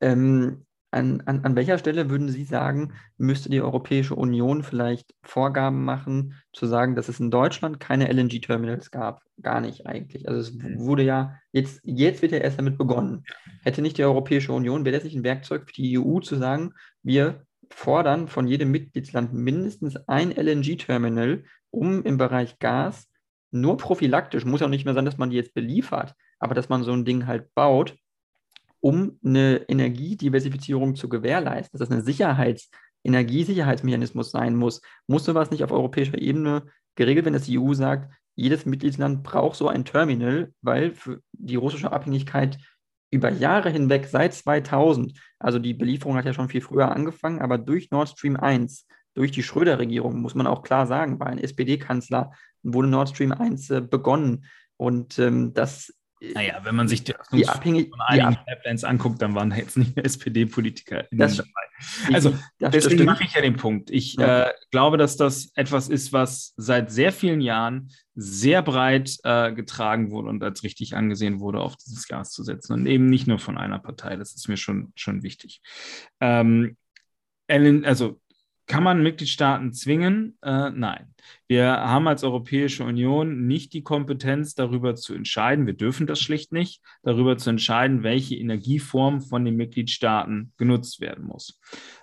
[SPEAKER 1] Ähm, an, an, an welcher Stelle würden Sie sagen, müsste die Europäische Union vielleicht Vorgaben machen, zu sagen, dass es in Deutschland keine LNG-Terminals gab? Gar nicht eigentlich. Also es mhm. wurde ja, jetzt, jetzt wird ja erst damit begonnen. Hätte nicht die Europäische Union, wäre das nicht ein Werkzeug für die EU zu sagen, wir fordern von jedem Mitgliedsland mindestens ein LNG-Terminal, um im Bereich Gas nur prophylaktisch, muss ja auch nicht mehr sein, dass man die jetzt beliefert, aber dass man so ein Ding halt baut, um eine Energiediversifizierung zu gewährleisten, dass das eine Sicherheits-, Energiesicherheitsmechanismus sein muss. Muss sowas nicht auf europäischer Ebene geregelt werden, dass die EU sagt, jedes Mitgliedsland braucht so ein Terminal, weil für die russische Abhängigkeit über Jahre hinweg, seit 2000, also die Belieferung hat ja schon viel früher angefangen, aber durch Nord Stream 1, durch die Schröder-Regierung, muss man auch klar sagen, war ein SPD-Kanzler, wurde Nord Stream 1 äh, begonnen. Und ähm, das
[SPEAKER 2] naja, wenn man sich die, die Abhängig von einigen die Pipelines anguckt, dann waren jetzt nicht mehr SPD-Politiker dabei. Also deswegen mache ich ja den Punkt. Ich ja. äh, glaube, dass das etwas ist, was seit sehr vielen Jahren sehr breit äh, getragen wurde und als richtig angesehen wurde, auf dieses Gas zu setzen. Und eben nicht nur von einer Partei. Das ist mir schon, schon wichtig. Ähm, also kann man Mitgliedstaaten zwingen? Äh, nein. Wir haben als Europäische Union nicht die Kompetenz, darüber zu entscheiden, wir dürfen das schlicht nicht, darüber zu entscheiden, welche Energieform von den Mitgliedstaaten genutzt werden muss.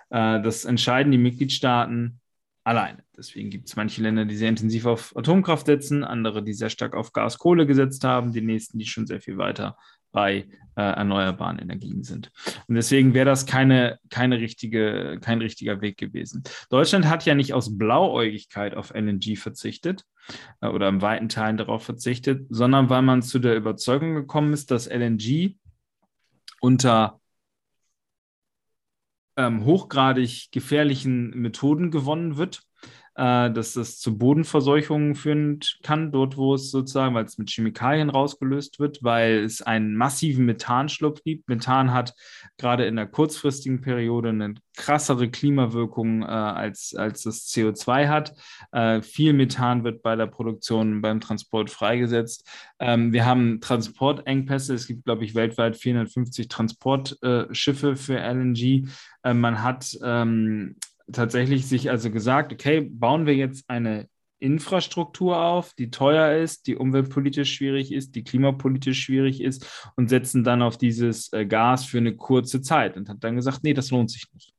[SPEAKER 2] Äh, das entscheiden die Mitgliedstaaten alleine. Deswegen gibt es manche Länder, die sehr intensiv auf Atomkraft setzen, andere, die sehr stark auf Gas, Kohle gesetzt haben, die nächsten, die schon sehr viel weiter bei äh, erneuerbaren Energien sind. Und deswegen wäre das keine, keine richtige, kein richtiger Weg gewesen. Deutschland hat ja nicht aus Blauäugigkeit auf LNG verzichtet äh, oder im weiten Teilen darauf verzichtet, sondern weil man zu der Überzeugung gekommen ist, dass LNG unter ähm, hochgradig gefährlichen Methoden gewonnen wird äh, dass das zu Bodenverseuchungen führen kann, dort wo es sozusagen, weil es mit Chemikalien rausgelöst wird, weil es einen massiven Methanschluck gibt. Methan hat gerade in der kurzfristigen Periode eine krassere Klimawirkung äh, als, als das CO2 hat. Äh, viel Methan wird bei der Produktion, beim Transport freigesetzt. Ähm, wir haben Transportengpässe. Es gibt, glaube ich, weltweit 450 Transportschiffe für LNG. Äh, man hat ähm, tatsächlich sich also gesagt, okay, bauen wir jetzt eine Infrastruktur auf, die teuer ist, die umweltpolitisch schwierig ist, die klimapolitisch schwierig ist und setzen dann auf dieses äh, Gas für eine kurze Zeit und hat dann gesagt, nee, das lohnt sich nicht.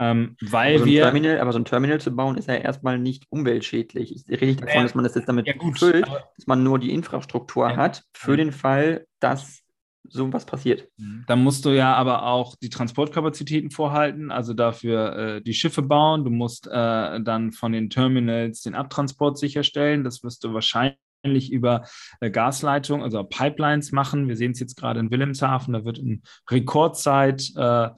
[SPEAKER 2] Ähm, weil
[SPEAKER 1] aber so
[SPEAKER 2] wir.
[SPEAKER 1] Terminal, aber so ein Terminal zu bauen ist ja erstmal nicht umweltschädlich. Ich rede nicht davon, ja, dass man das jetzt damit ja gut, füllt, dass man nur die Infrastruktur ja, hat für den Fall, dass so was passiert.
[SPEAKER 2] Mhm. Dann musst du ja aber auch die Transportkapazitäten vorhalten, also dafür äh, die Schiffe bauen. Du musst äh, dann von den Terminals den Abtransport sicherstellen. Das wirst du wahrscheinlich über äh, Gasleitung, also Pipelines machen. Wir sehen es jetzt gerade in Wilhelmshaven, da wird in Rekordzeit äh,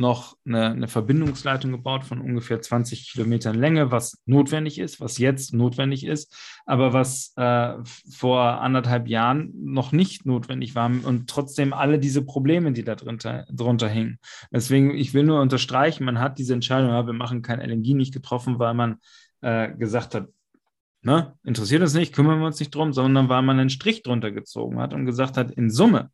[SPEAKER 2] noch eine, eine, Verbindungsleitung gebaut von ungefähr 20 Kilometern Länge, was notwendig ist, was jetzt notwendig ist, aber was äh, vor anderthalb Jahren noch nicht notwendig war und trotzdem alle diese Probleme, die da drunter, drunter hingen. Deswegen, ich will nur unterstreichen, man hat diese Entscheidung, ja, wir machen kein LNG nicht getroffen, weil man äh, gesagt hat, ne, interessiert uns nicht, kümmern wir uns nicht drum, sondern weil man einen Strich drunter gezogen hat und gesagt hat, in Summe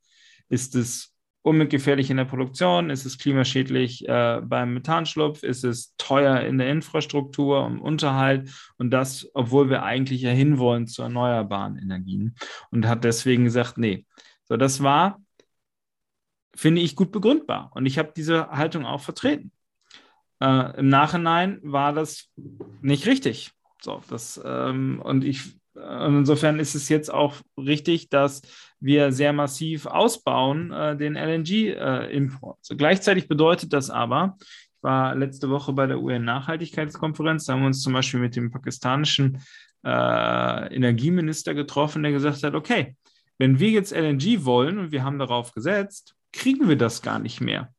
[SPEAKER 2] ist es umweltgefährlich in der Produktion, ist es klimaschädlich äh, beim Methanschlupf, ist es teuer in der Infrastruktur, im Unterhalt und das, obwohl wir eigentlich ja hinwollen zu erneuerbaren Energien und hat deswegen gesagt, nee. So, das war, finde ich, gut begründbar und ich habe diese Haltung auch vertreten. Äh, Im Nachhinein war das nicht richtig. So, das, ähm, und ich und insofern ist es jetzt auch richtig, dass wir sehr massiv ausbauen, äh, den LNG-Import. Äh, so, gleichzeitig bedeutet das aber, ich war letzte Woche bei der UN-Nachhaltigkeitskonferenz, da haben wir uns zum Beispiel mit dem pakistanischen äh, Energieminister getroffen, der gesagt hat, okay, wenn wir jetzt LNG wollen und wir haben darauf gesetzt, kriegen wir das gar nicht mehr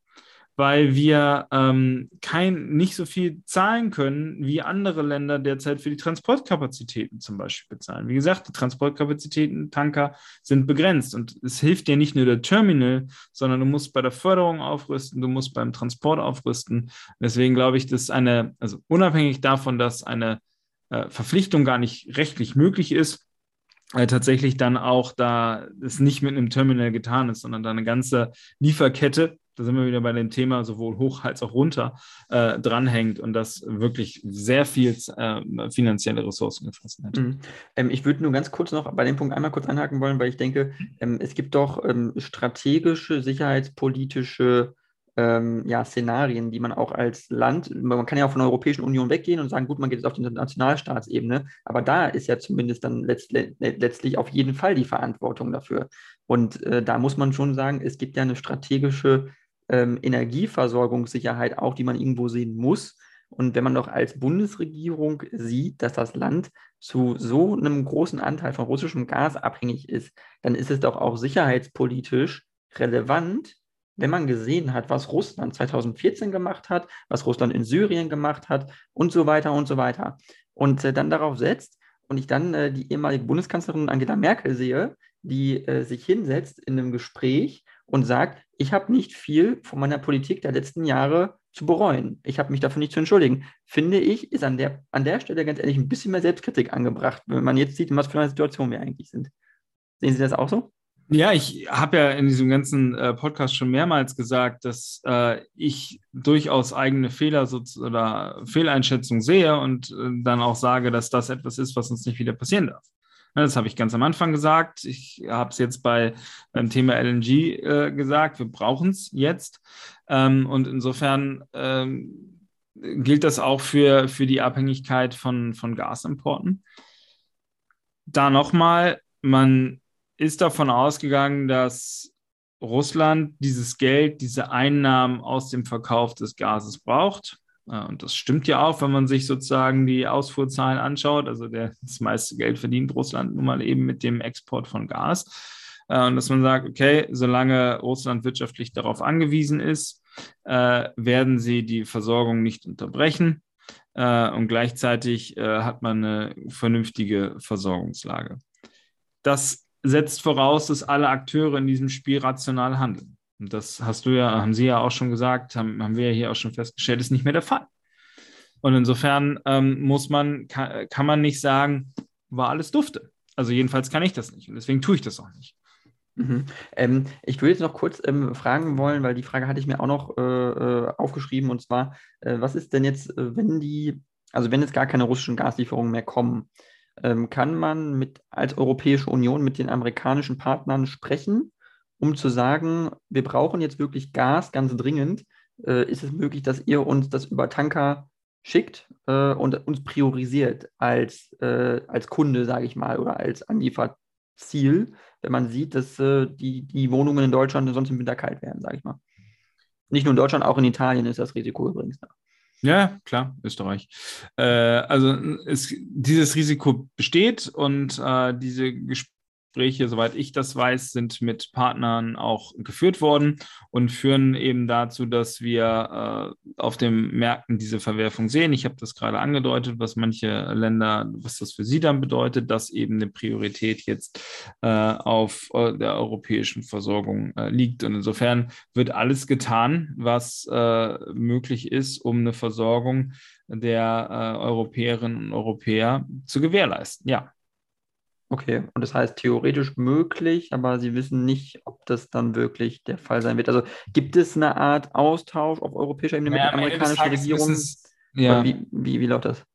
[SPEAKER 2] weil wir ähm, kein, nicht so viel zahlen können, wie andere Länder derzeit für die Transportkapazitäten zum Beispiel bezahlen. Wie gesagt, die Transportkapazitäten, Tanker sind begrenzt und es hilft dir nicht nur der Terminal, sondern du musst bei der Förderung aufrüsten, du musst beim Transport aufrüsten. Deswegen glaube ich, dass eine, also unabhängig davon, dass eine äh, Verpflichtung gar nicht rechtlich möglich ist, äh, tatsächlich dann auch da es nicht mit einem Terminal getan ist, sondern da eine ganze Lieferkette, da sind wir wieder bei dem Thema sowohl hoch als auch runter, äh, dranhängt und das wirklich sehr viel äh, finanzielle Ressourcen gefressen hat.
[SPEAKER 1] Mhm. Ähm, ich würde nur ganz kurz noch bei dem Punkt einmal kurz anhaken wollen, weil ich denke, ähm, es gibt doch ähm, strategische, sicherheitspolitische ähm, ja, Szenarien, die man auch als Land, man kann ja auch von der Europäischen Union weggehen und sagen, gut, man geht jetzt auf die Nationalstaatsebene, aber da ist ja zumindest dann letzt, letztlich auf jeden Fall die Verantwortung dafür. Und äh, da muss man schon sagen, es gibt ja eine strategische ähm, Energieversorgungssicherheit auch, die man irgendwo sehen muss. Und wenn man doch als Bundesregierung sieht, dass das Land zu so einem großen Anteil von russischem Gas abhängig ist, dann ist es doch auch sicherheitspolitisch relevant, wenn man gesehen hat, was Russland 2014 gemacht hat, was Russland in Syrien gemacht hat und so weiter und so weiter. Und äh, dann darauf setzt und ich dann äh, die ehemalige Bundeskanzlerin Angela Merkel sehe, die äh, sich hinsetzt in einem Gespräch und sagt, ich habe nicht viel von meiner Politik der letzten Jahre zu bereuen. Ich habe mich dafür nicht zu entschuldigen. Finde ich, ist an der, an der Stelle ganz ehrlich ein bisschen mehr Selbstkritik angebracht, wenn man jetzt sieht, in was für einer Situation wir eigentlich sind. Sehen Sie das auch so?
[SPEAKER 2] Ja, ich habe ja in diesem ganzen äh, Podcast schon mehrmals gesagt, dass äh, ich durchaus eigene Fehler so, oder Fehleinschätzungen sehe und äh, dann auch sage, dass das etwas ist, was uns nicht wieder passieren darf. Ja, das habe ich ganz am Anfang gesagt. Ich habe es jetzt bei, beim Thema LNG äh, gesagt. Wir brauchen es jetzt. Ähm, und insofern ähm, gilt das auch für, für die Abhängigkeit von, von Gasimporten. Da nochmal, man ist davon ausgegangen, dass Russland dieses Geld, diese Einnahmen aus dem Verkauf des Gases braucht. Äh, und das stimmt ja auch, wenn man sich sozusagen die Ausfuhrzahlen anschaut. Also der, das meiste Geld verdient Russland nun mal eben mit dem Export von Gas. Äh, und dass man sagt, okay, solange Russland wirtschaftlich darauf angewiesen ist, äh, werden sie die Versorgung nicht unterbrechen. Und gleichzeitig hat man eine vernünftige Versorgungslage. Das setzt voraus, dass alle Akteure in diesem Spiel rational handeln. Das hast du ja, haben Sie ja auch schon gesagt, haben, haben wir ja hier auch schon festgestellt, ist nicht mehr der Fall. Und insofern ähm, muss man, kann, kann man nicht sagen, war alles dufte. Also jedenfalls kann ich das nicht. Und deswegen tue ich das auch nicht.
[SPEAKER 1] Mhm. Ähm, ich würde jetzt noch kurz ähm, fragen wollen, weil die Frage hatte ich mir auch noch äh, äh aufgeschrieben, und zwar, äh, was ist denn jetzt, äh, wenn die, also wenn jetzt gar keine russischen Gaslieferungen mehr kommen, ähm, kann man mit, als Europäische Union mit den amerikanischen Partnern sprechen, um zu sagen, wir brauchen jetzt wirklich Gas ganz dringend. Äh, ist es möglich, dass ihr uns das über Tanker schickt äh, und uns priorisiert als, äh, als Kunde, sage ich mal, oder als Anlieferziel, wenn man sieht, dass äh, die, die Wohnungen in Deutschland sonst im Winter kalt werden, sage ich mal. Nicht nur in Deutschland, auch in Italien ist das Risiko übrigens da.
[SPEAKER 2] Ja, klar, Österreich. Äh, also es, dieses Risiko besteht und äh, diese Gespräche Gespräche, soweit ich das weiß, sind mit Partnern auch geführt worden und führen eben dazu, dass wir äh, auf den Märkten diese Verwerfung sehen. Ich habe das gerade angedeutet, was manche Länder, was das für sie dann bedeutet, dass eben eine Priorität jetzt äh, auf äh, der europäischen Versorgung äh, liegt. Und insofern wird alles getan, was äh, möglich ist, um eine Versorgung der äh, Europäerinnen und Europäer zu gewährleisten. Ja.
[SPEAKER 1] Okay, und das heißt theoretisch möglich, aber Sie wissen nicht, ob das dann wirklich der Fall sein wird. Also gibt es eine Art Austausch auf europäischer Ebene ja, mit der amerikanischen Regierung? Es, ja. Wie, wie, wie läuft das?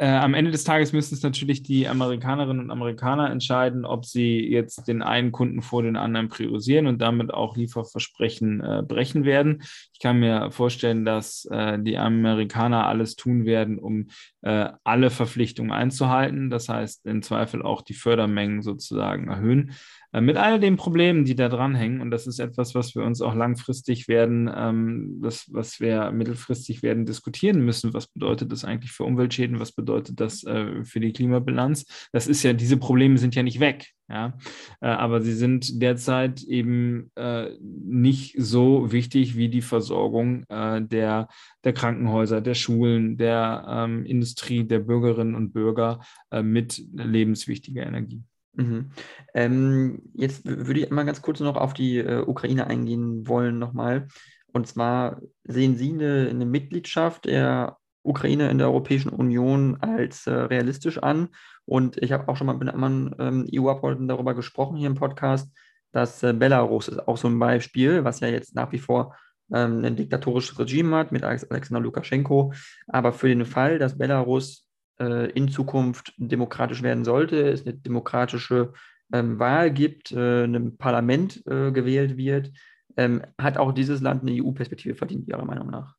[SPEAKER 2] Äh, am Ende des Tages müssen es natürlich die Amerikanerinnen und Amerikaner entscheiden, ob sie jetzt den einen Kunden vor den anderen priorisieren und damit auch Lieferversprechen äh, brechen werden. Ich kann mir vorstellen, dass äh, die Amerikaner alles tun werden, um äh, alle Verpflichtungen einzuhalten. Das heißt, im Zweifel auch die Fördermengen sozusagen erhöhen. Äh, mit all den Problemen, die da dranhängen. Und das ist etwas, was wir uns auch langfristig werden, ähm, das, was wir mittelfristig werden diskutieren müssen. Was bedeutet das eigentlich für Umweltschäden? Was bedeutet das äh, für die Klimabilanz? Das ist ja, diese Probleme sind ja nicht weg. Ja, äh, aber sie sind derzeit eben äh, nicht so wichtig wie die Versorgung äh, der, der Krankenhäuser, der Schulen, der ähm, Industrie, der Bürgerinnen und Bürger äh, mit lebenswichtiger Energie.
[SPEAKER 1] Mhm. Ähm, jetzt würde ich mal ganz kurz noch auf die äh, Ukraine eingehen wollen nochmal. Und zwar sehen Sie eine, eine Mitgliedschaft der Ukraine in der Europäischen Union als äh, realistisch an. Und ich habe auch schon mal mit anderen ähm, EU-Abgeordneten darüber gesprochen hier im Podcast, dass äh, Belarus ist auch so ein Beispiel, was ja jetzt nach wie vor ähm, ein diktatorisches Regime hat mit Alexander Lukaschenko. Aber für den Fall, dass Belarus äh, in Zukunft demokratisch werden sollte, es eine demokratische ähm, Wahl gibt, äh, ein Parlament äh, gewählt wird, ähm, hat auch dieses Land eine EU-Perspektive verdient, Ihrer Meinung nach?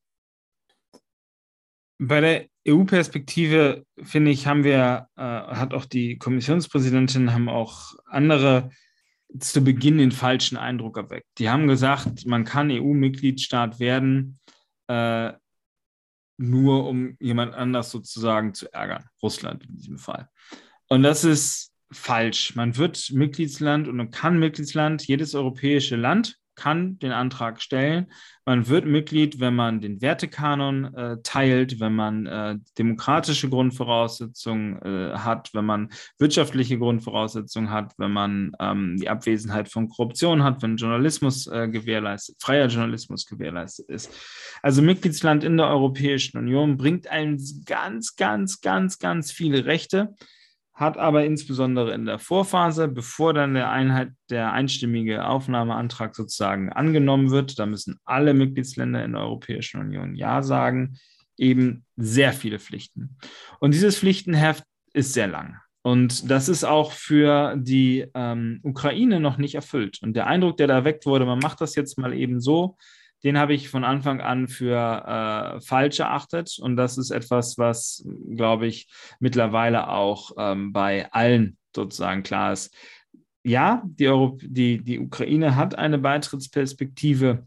[SPEAKER 2] Bei der EU-Perspektive, finde ich, haben wir, äh, hat auch die Kommissionspräsidentin, haben auch andere zu Beginn den falschen Eindruck erweckt. Die haben gesagt, man kann EU-Mitgliedstaat werden, äh, nur um jemand anders sozusagen zu ärgern. Russland in diesem Fall. Und das ist falsch. Man wird Mitgliedsland und man kann Mitgliedsland, jedes europäische Land kann den Antrag stellen. Man wird Mitglied, wenn man den Wertekanon äh, teilt, wenn man äh, demokratische Grundvoraussetzungen äh, hat, wenn man wirtschaftliche Grundvoraussetzungen hat, wenn man ähm, die Abwesenheit von Korruption hat, wenn Journalismus äh, gewährleistet, freier Journalismus gewährleistet ist. Also Mitgliedsland in der Europäischen Union bringt einem ganz, ganz, ganz, ganz viele Rechte hat aber insbesondere in der Vorphase, bevor dann der Einheit der einstimmige Aufnahmeantrag sozusagen angenommen wird, da müssen alle Mitgliedsländer in der Europäischen Union Ja sagen, eben sehr viele Pflichten. Und dieses Pflichtenheft ist sehr lang. Und das ist auch für die ähm, Ukraine noch nicht erfüllt. Und der Eindruck, der da erweckt wurde, man macht das jetzt mal eben so, den habe ich von Anfang an für äh, falsch erachtet. Und das ist etwas, was, glaube ich, mittlerweile auch ähm, bei allen sozusagen klar ist. Ja, die, Europ die, die Ukraine hat eine Beitrittsperspektive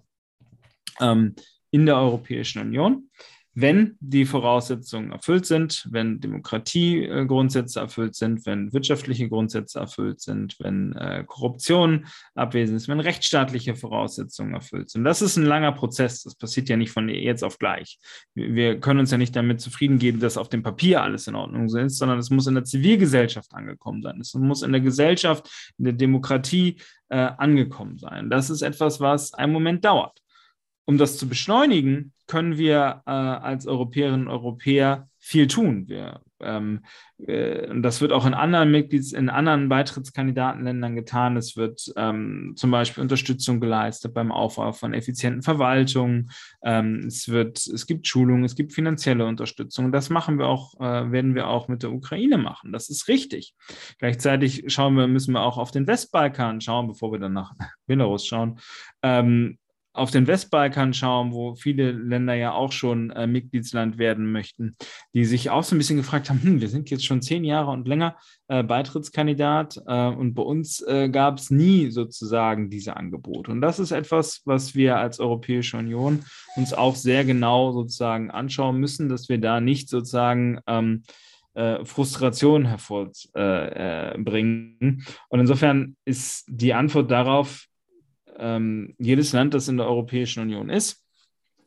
[SPEAKER 2] ähm, in der Europäischen Union wenn die Voraussetzungen erfüllt sind, wenn Demokratiegrundsätze erfüllt sind, wenn wirtschaftliche Grundsätze erfüllt sind, wenn äh, Korruption abwesend ist, wenn rechtsstaatliche Voraussetzungen erfüllt sind. Das ist ein langer Prozess. Das passiert ja nicht von jetzt auf gleich. Wir können uns ja nicht damit zufrieden geben, dass auf dem Papier alles in Ordnung ist, sondern es muss in der Zivilgesellschaft angekommen sein. Es muss in der Gesellschaft, in der Demokratie äh, angekommen sein. Das ist etwas, was einen Moment dauert. Um das zu beschleunigen, können wir äh, als Europäerinnen und Europäer viel tun. Wir, ähm, äh, das wird auch in anderen Mitglieds, in anderen Beitrittskandidatenländern getan. Es wird ähm, zum Beispiel Unterstützung geleistet beim Aufbau von effizienten Verwaltungen. Ähm, es wird, es gibt Schulungen, es gibt finanzielle Unterstützung. Das machen wir auch, äh, werden wir auch mit der Ukraine machen. Das ist richtig. Gleichzeitig schauen wir, müssen wir auch auf den Westbalkan schauen, bevor wir dann nach Belarus schauen. Ähm, auf den Westbalkan schauen, wo viele Länder ja auch schon äh, Mitgliedsland werden möchten, die sich auch so ein bisschen gefragt haben, hm, wir sind jetzt schon zehn Jahre und länger äh, Beitrittskandidat äh, und bei uns äh, gab es nie sozusagen diese Angebote. Und das ist etwas, was wir als Europäische Union uns auch sehr genau sozusagen anschauen müssen, dass wir da nicht sozusagen ähm, äh, Frustration hervorbringen. Äh, und insofern ist die Antwort darauf, ähm, jedes Land, das in der Europäischen Union ist,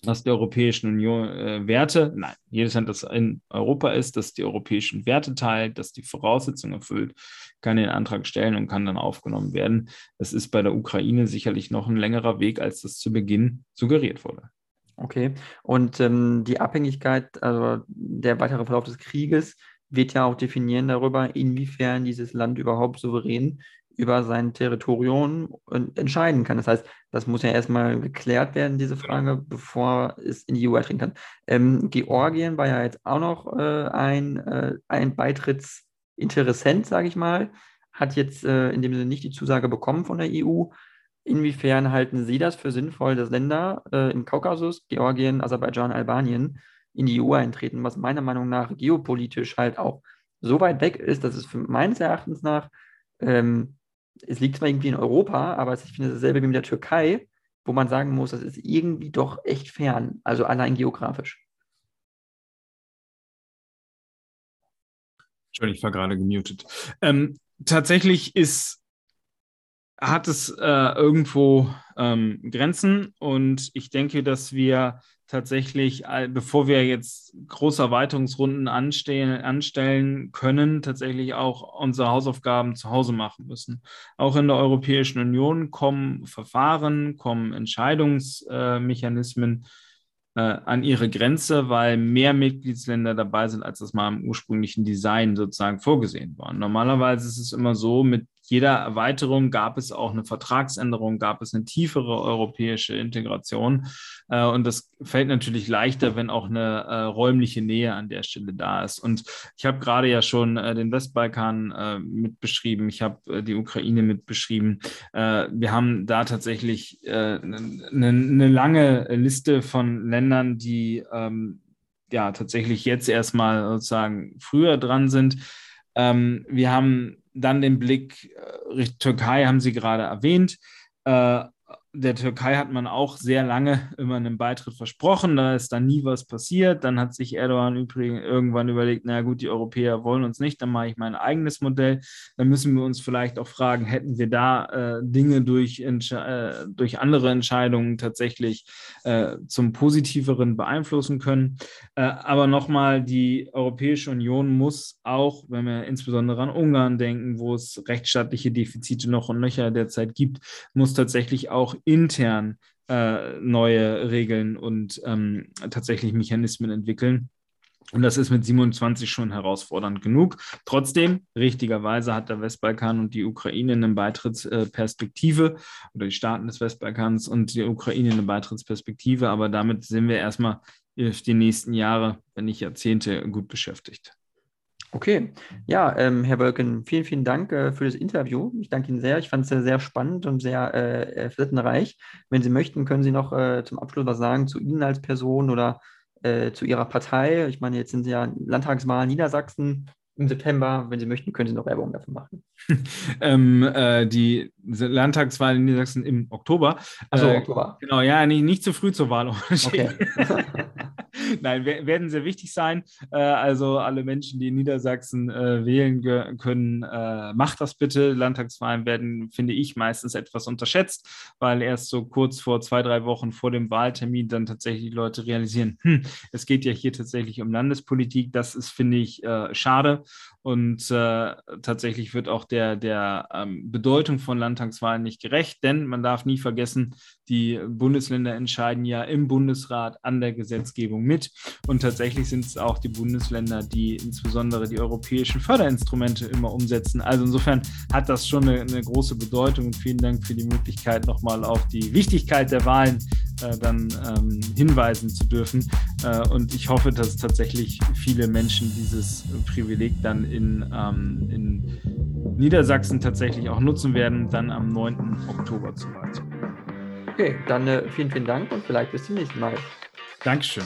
[SPEAKER 2] das die Europäischen Union äh, Werte, nein, jedes Land, das in Europa ist, das die europäischen Werte teilt, das die Voraussetzungen erfüllt, kann den Antrag stellen und kann dann aufgenommen werden. Das ist bei der Ukraine sicherlich noch ein längerer Weg, als das zu Beginn suggeriert wurde.
[SPEAKER 1] Okay, und ähm, die Abhängigkeit, also der weitere Verlauf des Krieges, wird ja auch definieren darüber, inwiefern dieses Land überhaupt souverän über sein Territorium entscheiden kann. Das heißt, das muss ja erstmal geklärt werden, diese Frage, bevor es in die EU eintreten kann. Ähm, Georgien war ja jetzt auch noch äh, ein, äh, ein Beitrittsinteressent, sage ich mal, hat jetzt äh, in dem Sinne nicht die Zusage bekommen von der EU. Inwiefern halten Sie das für sinnvoll, dass Länder äh, im Kaukasus, Georgien, Aserbaidschan, Albanien in die EU eintreten, was meiner Meinung nach geopolitisch halt auch so weit weg ist, dass es für meines Erachtens nach ähm, es liegt zwar irgendwie in Europa, aber ich finde dasselbe wie mit der Türkei, wo man sagen muss, das ist irgendwie doch echt fern, also allein geografisch.
[SPEAKER 2] Entschuldigung, ich war gerade gemutet. Ähm, tatsächlich ist, hat es äh, irgendwo ähm, Grenzen und ich denke, dass wir tatsächlich, bevor wir jetzt große Erweiterungsrunden anstellen, anstellen können, tatsächlich auch unsere Hausaufgaben zu Hause machen müssen. Auch in der Europäischen Union kommen Verfahren, kommen Entscheidungsmechanismen äh, an ihre Grenze, weil mehr Mitgliedsländer dabei sind, als das mal im ursprünglichen Design sozusagen vorgesehen war. Normalerweise ist es immer so, mit jeder Erweiterung gab es auch eine Vertragsänderung, gab es eine tiefere europäische Integration. Äh, und das fällt natürlich leichter, wenn auch eine äh, räumliche Nähe an der Stelle da ist. Und ich habe gerade ja schon äh, den Westbalkan mit beschrieben, ich habe die Ukraine mit beschrieben. Wir haben da tatsächlich eine, eine lange Liste von Ländern, die ähm, ja tatsächlich jetzt erstmal sozusagen früher dran sind. Ähm, wir haben dann den Blick äh, Richtung Türkei, haben Sie gerade erwähnt. Äh, der Türkei hat man auch sehr lange immer einen Beitritt versprochen, da ist dann nie was passiert. Dann hat sich Erdogan übrigens irgendwann überlegt, na gut, die Europäer wollen uns nicht, dann mache ich mein eigenes Modell. Dann müssen wir uns vielleicht auch fragen, hätten wir da äh, Dinge durch, äh, durch andere Entscheidungen tatsächlich äh, zum Positiveren beeinflussen können. Äh, aber nochmal, die Europäische Union muss auch, wenn wir insbesondere an Ungarn denken, wo es rechtsstaatliche Defizite noch und nöcher derzeit gibt, muss tatsächlich auch intern äh, neue Regeln und ähm, tatsächlich Mechanismen entwickeln. Und das ist mit 27 schon herausfordernd genug. Trotzdem, richtigerweise hat der Westbalkan und die Ukraine eine Beitrittsperspektive oder die Staaten des Westbalkans und die Ukraine eine Beitrittsperspektive. Aber damit sind wir erstmal die nächsten Jahre, wenn nicht Jahrzehnte, gut beschäftigt.
[SPEAKER 1] Okay, ja, ähm, Herr Wölken, vielen, vielen Dank äh, für das Interview. Ich danke Ihnen sehr. Ich fand es sehr, sehr spannend und sehr äh, facettenreich. Wenn Sie möchten, können Sie noch äh, zum Abschluss was sagen zu Ihnen als Person oder äh, zu Ihrer Partei. Ich meine, jetzt sind Sie ja Landtagswahl Niedersachsen im September. Wenn Sie möchten, können Sie noch Werbung dafür machen.
[SPEAKER 2] ähm, äh, die Landtagswahl in Niedersachsen im Oktober.
[SPEAKER 1] Also äh, Oktober.
[SPEAKER 2] Genau, ja, nicht, nicht zu früh zur Wahl. Okay. Nein, werden sehr wichtig sein. Äh, also alle Menschen, die in Niedersachsen äh, wählen können, äh, macht das bitte. Landtagswahlen werden, finde ich, meistens etwas unterschätzt, weil erst so kurz vor zwei, drei Wochen vor dem Wahltermin dann tatsächlich die Leute realisieren, hm, es geht ja hier tatsächlich um Landespolitik. Das ist, finde ich, schade. Und äh, tatsächlich wird auch der, der ähm, Bedeutung von Landtagswahlen nicht gerecht, denn man darf nie vergessen, die Bundesländer entscheiden ja im Bundesrat an der Gesetzgebung mit. Und tatsächlich sind es auch die Bundesländer, die insbesondere die europäischen Förderinstrumente immer umsetzen. Also insofern hat das schon eine, eine große Bedeutung. Und vielen Dank für die Möglichkeit, nochmal auf die Wichtigkeit der Wahlen äh, dann ähm, hinweisen zu dürfen. Äh, und ich hoffe, dass tatsächlich viele Menschen dieses Privileg dann in, ähm, in Niedersachsen tatsächlich auch nutzen werden, dann am 9. Oktober zur Wahl.
[SPEAKER 1] Okay, dann äh, vielen, vielen Dank und vielleicht bis zum nächsten Mal.
[SPEAKER 2] Dankeschön.